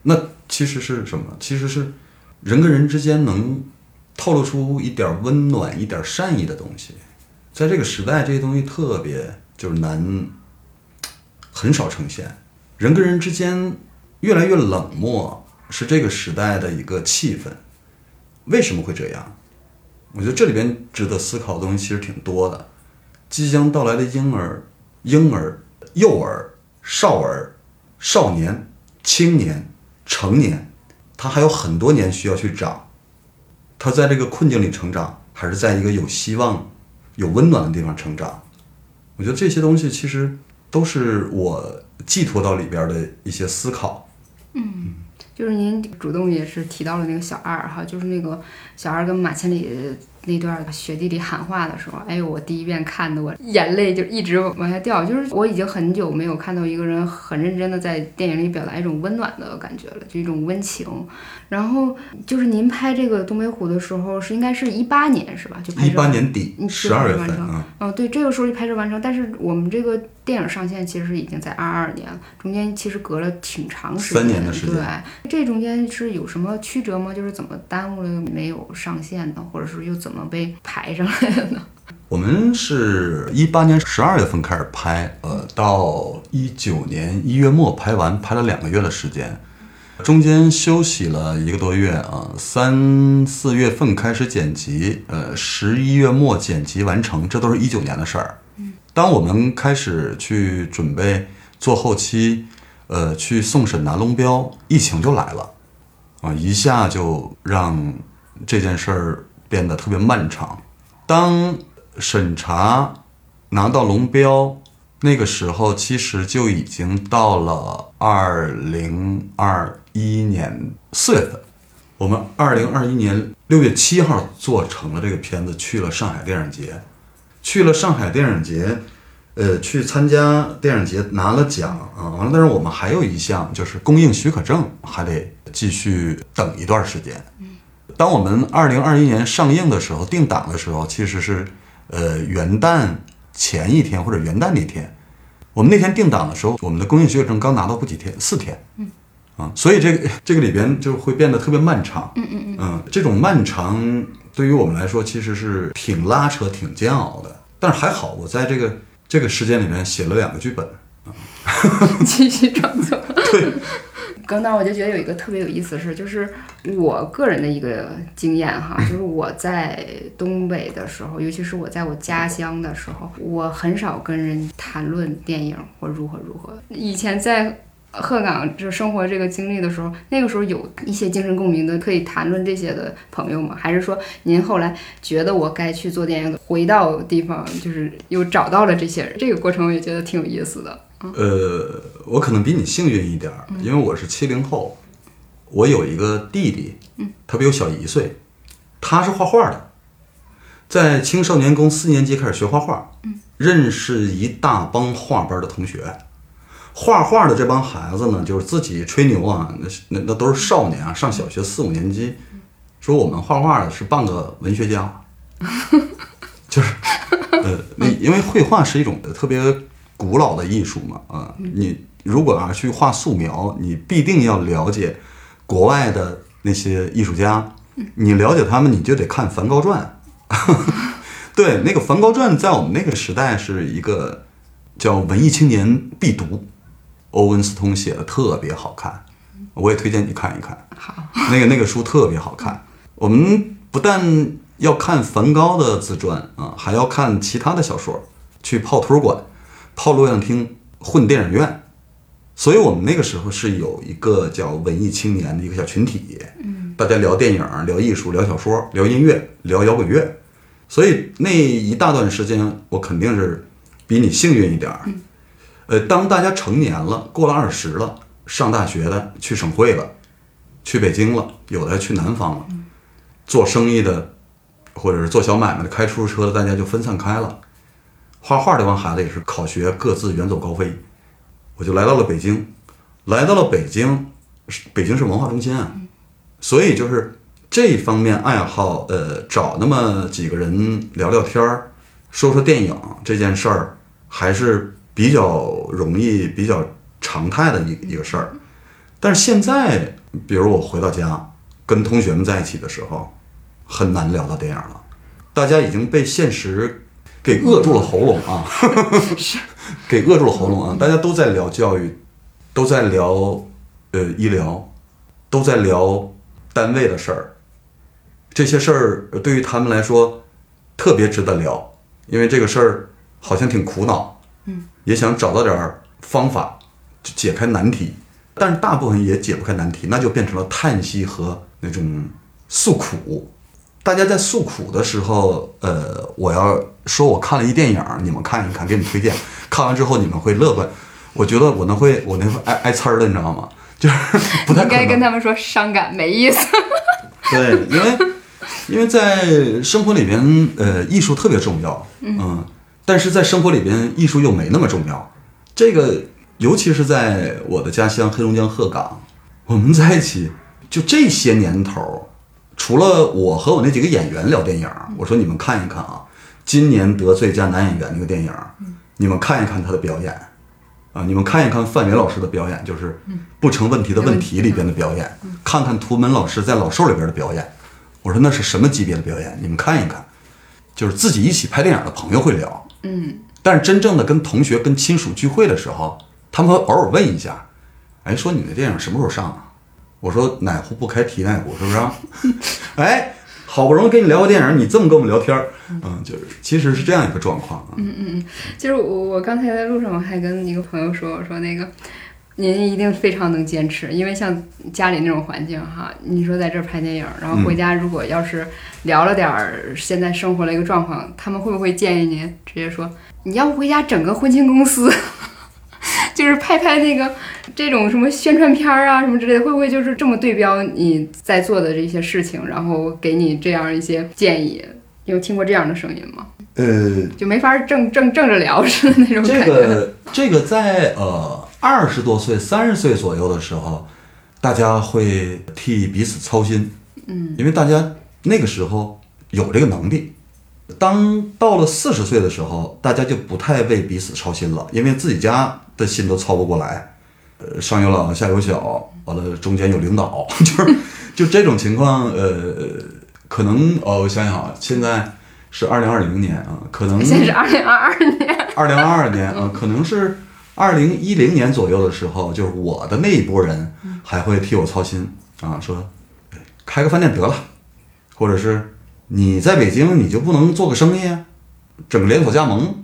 那其实是什么？其实是人跟人之间能透露出一点温暖、一点善意的东西。在这个时代，这些东西特别就是难，很少呈现。人跟人之间越来越冷漠，是这个时代的一个气氛。为什么会这样？我觉得这里边值得思考的东西其实挺多的。即将到来的婴儿、婴儿、幼儿、少儿、少年、青年、成年，他还有很多年需要去长。他在这个困境里成长，还是在一个有希望、有温暖的地方成长？我觉得这些东西其实都是我寄托到里边的一些思考。嗯就是您主动也是提到了那个小二哈，就是那个小二跟马千里那段雪地里喊话的时候，哎呦，我第一遍看的我眼泪就一直往下掉，就是我已经很久没有看到一个人很认真的在电影里表达一种温暖的感觉了，就一种温情。然后就是您拍这个东北虎的时候是应该是一八年是吧？就拍一八年底嗯十二月份完成啊，哦，对，这个时候就拍摄完成，但是我们这个电影上线其实已经在二二年了，中间其实隔了挺长时间，三年的时间对，这中间是有什么曲折吗？就是怎么耽误了没有上线呢？或者是又怎么被排上来的呢？<laughs> 我们是一八年十二月份开始拍，呃，到一九年一月末拍完，拍了两个月的时间，中间休息了一个多月啊，三四月份开始剪辑，呃，十一月末剪辑完成，这都是一九年的事儿。当我们开始去准备做后期，呃，去送审拿龙标，疫情就来了，啊，一下就让这件事儿变得特别漫长。当审查拿到龙标那个时候，其实就已经到了二零二一年四月份。我们二零二一年六月七号做成了这个片子，去了上海电影节，去了上海电影节，呃，去参加电影节拿了奖啊。完了，但是我们还有一项就是供应许可证，还得继续等一段时间。当我们二零二一年上映的时候，定档的时候，其实是呃元旦前一天或者元旦那天。我们那天定档的时候，我们的供应许可证刚拿到不几天，四天。嗯。啊，所以这个这个里边就会变得特别漫长。嗯嗯嗯。这种漫长对于我们来说，其实是挺拉扯、挺煎熬的。但是还好，我在这个这个时间里面写了两个剧本。<laughs> 继续创作。<laughs> 对。<laughs> 刚才我就觉得有一个特别有意思的事，就是我个人的一个经验哈，就是我在东北的时候，尤其是我在我家乡的时候，我很少跟人谈论电影或如何如何。以前在鹤岗就生活这个经历的时候，那个时候有一些精神共鸣的可以谈论这些的朋友吗？还是说您后来觉得我该去做电影，回到地方就是又找到了这些人？这个过程我也觉得挺有意思的。呃，我可能比你幸运一点儿，因为我是七零后，我有一个弟弟，他比我小一岁，他是画画的，在青少年宫四年级开始学画画，认识一大帮画班的同学，画画的这帮孩子呢，就是自己吹牛啊，那是那那都是少年啊，上小学四五年级，说我们画画的是半个文学家，<laughs> 就是呃，你因为绘画是一种特别。古老的艺术嘛，啊，你如果啊去画素描，你必定要了解国外的那些艺术家，你了解他们，你就得看梵高传，<laughs> 对，那个《梵高传》在我们那个时代是一个叫文艺青年必读，欧文斯通写的特别好看，我也推荐你看一看。好，那个那个书特别好看。我们不但要看梵高的自传啊，还要看其他的小说，去泡图书馆、泡录像厅、混电影院。所以我们那个时候是有一个叫文艺青年的一个小群体，嗯，大家聊电影、聊艺术、聊小说、聊音乐、聊摇滚乐。所以那一大段时间，我肯定是比你幸运一点儿。呃，当大家成年了，过了二十了，上大学的去省会了，去北京了，有的去南方了，做生意的或者是做小买卖的，开出租车的，大家就分散开了。画画这帮孩子也是考学各自远走高飞，我就来到了北京，来到了北京，是北京是文化中心啊，所以就是这方面爱好，呃，找那么几个人聊聊天儿，说说电影这件事儿，还是比较容易、比较常态的一一个事儿。但是现在，比如我回到家，跟同学们在一起的时候，很难聊到电影了，大家已经被现实给扼住了喉咙啊，<laughs> 给扼住了喉咙啊！大家都在聊教育，都在聊呃医疗，都在聊单位的事儿。这些事儿呃对于他们来说特别值得聊，因为这个事儿好像挺苦恼，嗯，也想找到点儿方法就解开难题，但是大部分也解不开难题，那就变成了叹息和那种诉苦。大家在诉苦的时候，呃，我要说我看了一电影，你们看一看，给你们推荐。看完之后你们会乐观，我觉得我那会我那会挨挨呲儿的，你知道吗？<laughs> 就是不太应。该跟他们说伤感没意思。<laughs> 对，因为因为在生活里面，呃，艺术特别重要，嗯，但是在生活里边，艺术又没那么重要。这个，尤其是在我的家乡黑龙江鹤岗，我们在一起就这些年头儿，除了我和我那几个演员聊电影儿，我说你们看一看啊，今年得最佳男演员那个电影儿，你们看一看他的表演。啊，你们看一看范伟老师的表演，就是《不成问题的问题》里边的表演，看看图门老师在《老兽》里边的表演。我说那是什么级别的表演？你们看一看，就是自己一起拍电影的朋友会聊，嗯，但是真正的跟同学、跟亲属聚会的时候，他们会偶尔问一下，哎，说你的电影什么时候上啊？我说哪壶不开提哪壶，是不是啊？<laughs> 哎，好不容易跟你聊个电影，你这么跟我们聊天，嗯，就是其实是这样一个状况啊。嗯嗯嗯，其实我我刚才在路上我还跟一个朋友说，我说那个您一定非常能坚持，因为像家里那种环境哈，你说在这儿拍电影，然后回家如果要是聊了点儿现在生活的一个状况，他们会不会建议您直接说你要不回家整个婚庆公司？<laughs> 就是拍拍那个这种什么宣传片儿啊什么之类的，会不会就是这么对标你在做的这些事情，然后给你这样一些建议？有听过这样的声音吗？呃，就没法正正正着聊似的那种感觉。个这个在呃二十多岁、三十岁左右的时候，大家会替彼此操心，嗯，因为大家那个时候有这个能力。当到了四十岁的时候，大家就不太为彼此操心了，因为自己家的心都操不过来。呃，上有老下有小，完了中间有领导，<laughs> 就是就这种情况，呃，可能呃，我想想啊，现在是二零二零年啊，可能现在是二零二二年，二零二二年啊，可能是二零一零年左右的时候，就是我的那一波人还会替我操心啊，说哎开个饭店得了，或者是你在北京你就不能做个生意啊，整个连锁加盟。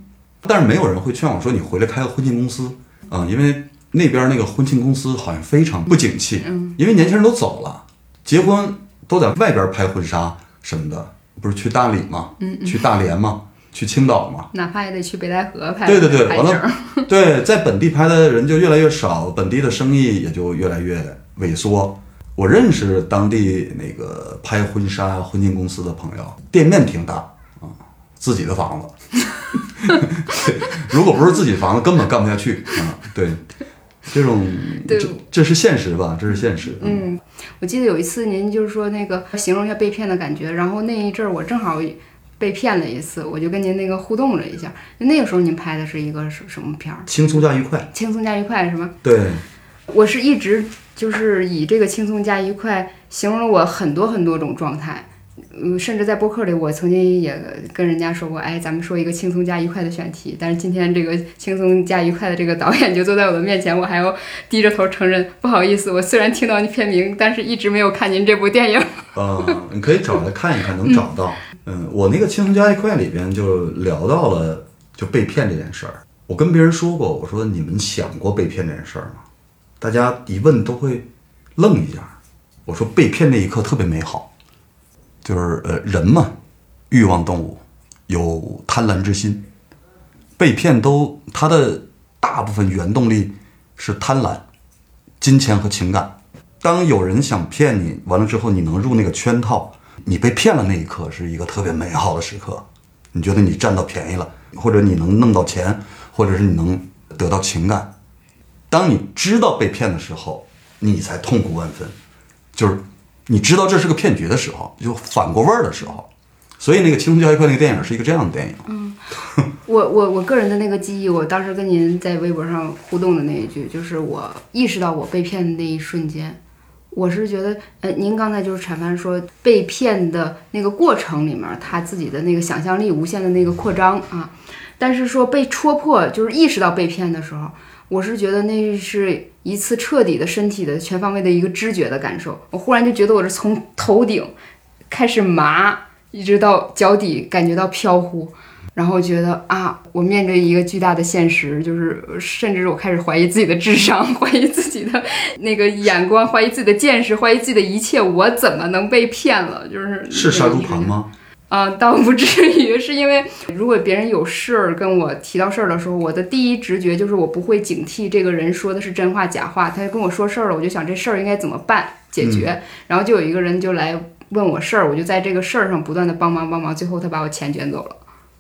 但是没有人会劝我说你回来开个婚庆公司啊，因为那边那个婚庆公司好像非常不景气，因为年轻人都走了，结婚都在外边拍婚纱什么的，不是去大理吗？去大连吗？去青岛嘛？哪怕也得去北戴河拍。对对对，完了，对，在本地拍的人就越来越少，本地的生意也就越来越萎缩。我认识当地那个拍婚纱、婚庆公司的朋友，店面挺大啊，自己的房子，<laughs> 如果不是自己房子，根本干不下去啊。对，这种对这这是现实吧？这是现实。嗯，我记得有一次您就是说那个形容一下被骗的感觉，然后那一阵儿我正好被骗了一次，我就跟您那个互动了一下。那个时候您拍的是一个什什么片儿？轻松加愉快。轻松加愉快是吗？对，我是一直就是以这个轻松加愉快形容了我很多很多种状态，嗯，甚至在播客里，我曾经也跟人家说过，哎，咱们说一个轻松加愉快的选题。但是今天这个轻松加愉快的这个导演就坐在我的面前，我还要低着头承认，不好意思，我虽然听到你片名，但是一直没有看您这部电影。啊，你可以找来看一看，能找到。嗯，嗯我那个轻松加愉快里边就聊到了就被骗这件事儿。我跟别人说过，我说你们想过被骗这件事儿吗？大家一问都会愣一下。我说被骗那一刻特别美好。就是呃，人嘛，欲望动物，有贪婪之心，被骗都他的大部分原动力是贪婪、金钱和情感。当有人想骗你，完了之后你能入那个圈套，你被骗了那一刻是一个特别美好的时刻。你觉得你占到便宜了，或者你能弄到钱，或者是你能得到情感。当你知道被骗的时候，你才痛苦万分，就是。你知道这是个骗局的时候，就反过味儿的时候，所以那个《青松交易课》那个电影是一个这样的电影。嗯，我我我个人的那个记忆，我当时跟您在微博上互动的那一句，就是我意识到我被骗的那一瞬间，我是觉得，呃，您刚才就是阐凡说被骗的那个过程里面，他自己的那个想象力无限的那个扩张啊，但是说被戳破，就是意识到被骗的时候。我是觉得那是一次彻底的身体的全方位的一个知觉的感受。我忽然就觉得我是从头顶开始麻，一直到脚底感觉到飘忽，然后觉得啊，我面对一个巨大的现实，就是甚至我开始怀疑自己的智商，<laughs> 怀疑自己的那个眼光，怀疑自己的见识，怀疑自己的一切。我怎么能被骗了？就是是杀猪盘吗？啊，<laughs> 倒不至于，是因为如果别人有事儿跟我提到事儿的时候，我的第一直觉就是我不会警惕这个人说的是真话假话。他跟我说事儿了，我就想这事儿应该怎么办解决。然后就有一个人就来问我事儿，我就在这个事儿上不断的帮忙帮忙，最后他把我钱卷走了。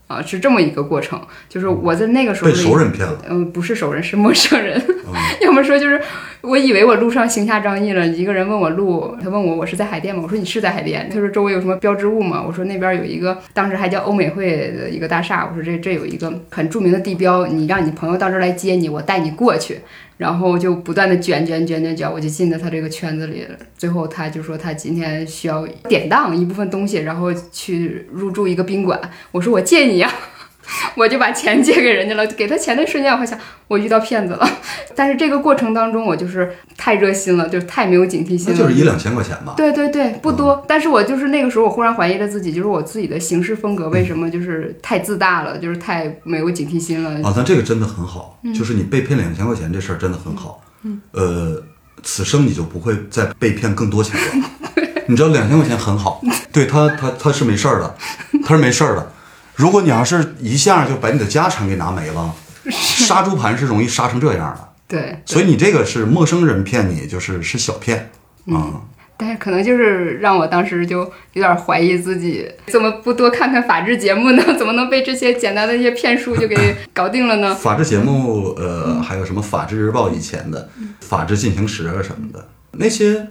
啊，是这么一个过程，就是我在那个时候被熟人骗了，嗯，不是熟人，是陌生人。<laughs> 要么说就是，我以为我路上行侠仗义了，一个人问我路，他问我我是在海淀吗？我说你是在海淀。他说周围有什么标志物吗？我说那边有一个，当时还叫欧美汇的一个大厦。我说这这有一个很著名的地标，你让你朋友到这儿来接你，我带你过去。然后就不断的卷卷卷卷卷，我就进到他这个圈子里了。最后他就说他今天需要典当一部分东西，然后去入住一个宾馆。我说我借你呀。我就把钱借给人家了，给他钱的瞬间，我想我遇到骗子了。<laughs> 但是这个过程当中，我就是太热心了，就是太没有警惕心了。就是一两千块钱吧。对对对，不多。但是我就是那个时候，我忽然怀疑了自己，就是我自己的行事风格为什么就是太自大了，就是太没有警惕心了。啊，但这个真的很好，就是你被骗两千块钱这事儿真的很好。嗯。呃，此生你就不会再被骗更多钱了。<laughs> 你知道两千块钱很好，对他他他是没事儿的，他是没事儿的。如果你要是一下就把你的家产给拿没了，杀猪盘是容易杀成这样的。对，所以你这个是陌生人骗你，就是是小骗啊。但是可能就是让我当时就有点怀疑自己，怎么不多看看法制节目呢？<laughs> 怎么能被这些简单的一些骗术就给搞定了呢？法制节目，呃，还有什么《法制日报》以前的《法制进行时》啊什么的，那些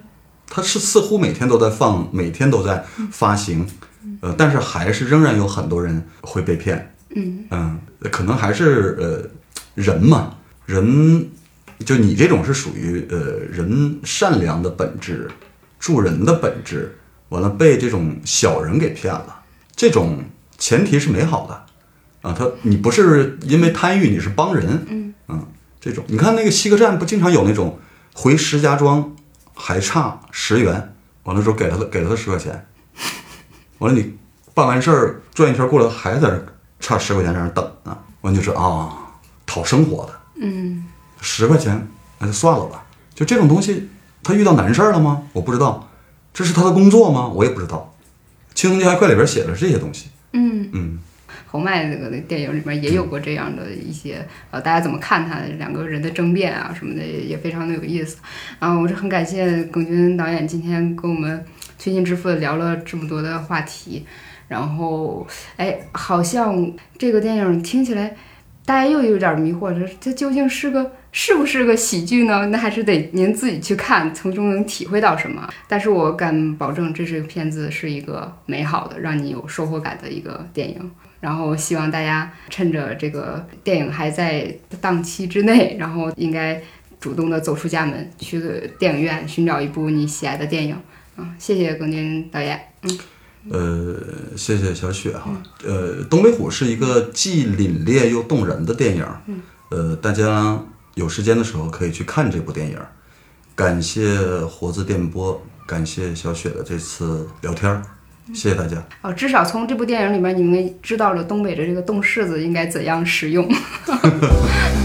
它是似乎每天都在放，每天都在发行。呃，但是还是仍然有很多人会被骗。嗯嗯，可能还是呃人嘛，人就你这种是属于呃人善良的本质，助人的本质，完了被这种小人给骗了，这种前提是美好的啊。他你不是因为贪欲，你是帮人。嗯嗯，这种你看那个西客站不经常有那种回石家庄还差十元，完了之后给了他给了他十块钱。完了，你办完事儿转一圈过来，还在那差十块钱在那等呢。完就是啊，讨生活的，嗯，十块钱那就算了吧。就这种东西，他遇到难事儿了吗？我不知道，这是他的工作吗？我也不知道。《轻松加快》里边写的是这些东西。嗯嗯，侯麦那个那电影里面也有过这样的一些呃，大家怎么看他两个人的争辩啊什么的，也非常的有意思。然后我是很感谢耿军导演今天跟我们。推心置腹的聊了这么多的话题，然后哎，好像这个电影听起来大家又有点迷惑，这这究竟是个是不是个喜剧呢？那还是得您自己去看，从中能体会到什么。但是我敢保证，这是个片子是一个美好的，让你有收获感的一个电影。然后希望大家趁着这个电影还在档期之内，然后应该主动的走出家门，去电影院寻找一部你喜爱的电影。嗯，谢谢龚军导演。嗯，呃，谢谢小雪哈。呃，东北虎是一个既凛冽又动人的电影。呃，大家有时间的时候可以去看这部电影。感谢活字电波，感谢小雪的这次聊天儿，谢谢大家。哦，至少从这部电影里面，你们知道了东北的这个冻柿子应该怎样使用。<laughs>